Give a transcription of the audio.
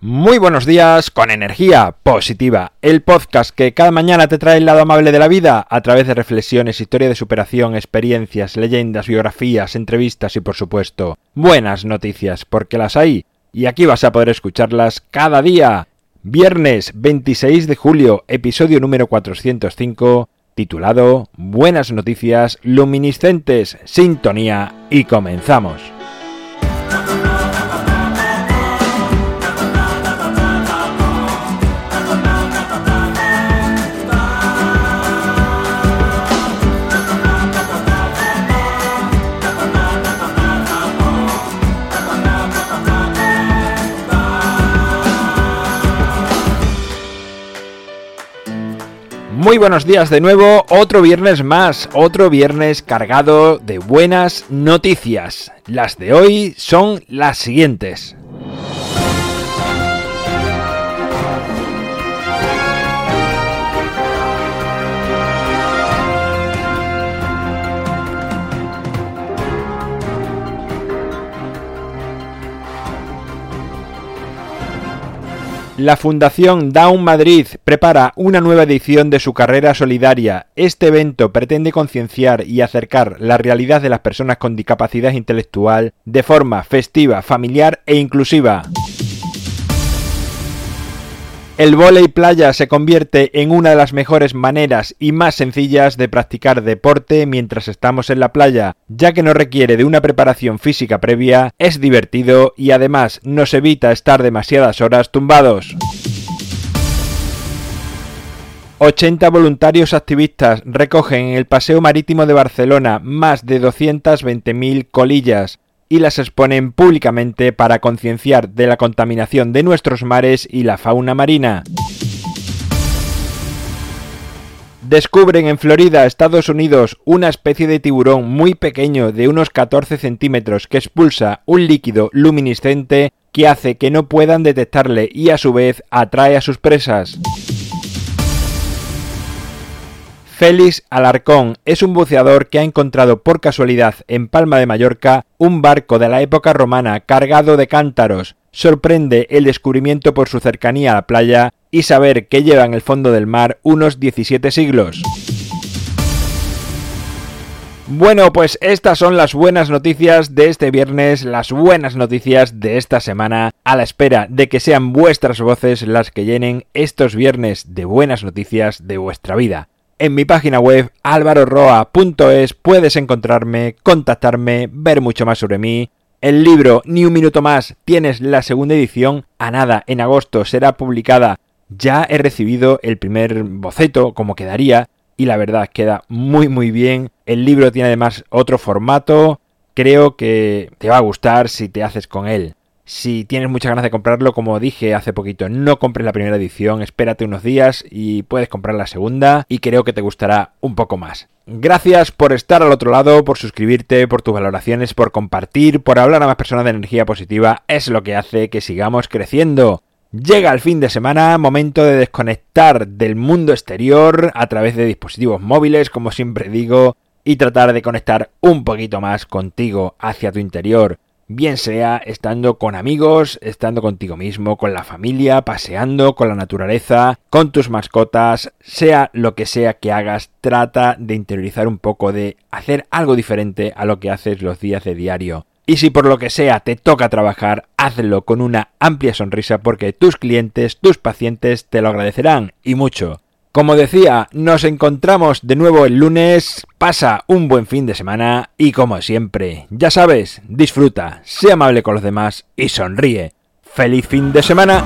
Muy buenos días con energía positiva, el podcast que cada mañana te trae el lado amable de la vida a través de reflexiones, historia de superación, experiencias, leyendas, biografías, entrevistas y por supuesto buenas noticias, porque las hay y aquí vas a poder escucharlas cada día. Viernes 26 de julio, episodio número 405, titulado Buenas noticias luminiscentes, sintonía y comenzamos. Buenos días de nuevo, otro viernes más, otro viernes cargado de buenas noticias. Las de hoy son las siguientes. La Fundación Down Madrid prepara una nueva edición de su carrera solidaria. Este evento pretende concienciar y acercar la realidad de las personas con discapacidad intelectual de forma festiva, familiar e inclusiva. El volei playa se convierte en una de las mejores maneras y más sencillas de practicar deporte mientras estamos en la playa, ya que no requiere de una preparación física previa, es divertido y además nos evita estar demasiadas horas tumbados. 80 voluntarios activistas recogen en el Paseo Marítimo de Barcelona más de 220.000 colillas, y las exponen públicamente para concienciar de la contaminación de nuestros mares y la fauna marina. Descubren en Florida, Estados Unidos, una especie de tiburón muy pequeño de unos 14 centímetros que expulsa un líquido luminiscente que hace que no puedan detectarle y a su vez atrae a sus presas. Félix Alarcón es un buceador que ha encontrado por casualidad en Palma de Mallorca un barco de la época romana cargado de cántaros. Sorprende el descubrimiento por su cercanía a la playa y saber que lleva en el fondo del mar unos 17 siglos. Bueno, pues estas son las buenas noticias de este viernes, las buenas noticias de esta semana, a la espera de que sean vuestras voces las que llenen estos viernes de buenas noticias de vuestra vida. En mi página web alvaroroa.es puedes encontrarme, contactarme, ver mucho más sobre mí. El libro Ni un minuto más tienes la segunda edición. A nada, en agosto será publicada. Ya he recibido el primer boceto, como quedaría, y la verdad queda muy muy bien. El libro tiene además otro formato. Creo que te va a gustar si te haces con él. Si tienes muchas ganas de comprarlo, como dije hace poquito, no compres la primera edición, espérate unos días y puedes comprar la segunda y creo que te gustará un poco más. Gracias por estar al otro lado, por suscribirte, por tus valoraciones, por compartir, por hablar a más personas de energía positiva, es lo que hace que sigamos creciendo. Llega el fin de semana, momento de desconectar del mundo exterior a través de dispositivos móviles, como siempre digo, y tratar de conectar un poquito más contigo hacia tu interior bien sea estando con amigos, estando contigo mismo, con la familia, paseando, con la naturaleza, con tus mascotas, sea lo que sea que hagas, trata de interiorizar un poco, de hacer algo diferente a lo que haces los días de diario. Y si por lo que sea te toca trabajar, hazlo con una amplia sonrisa porque tus clientes, tus pacientes te lo agradecerán y mucho. Como decía, nos encontramos de nuevo el lunes, pasa un buen fin de semana y como siempre, ya sabes, disfruta, sea amable con los demás y sonríe. ¡Feliz fin de semana!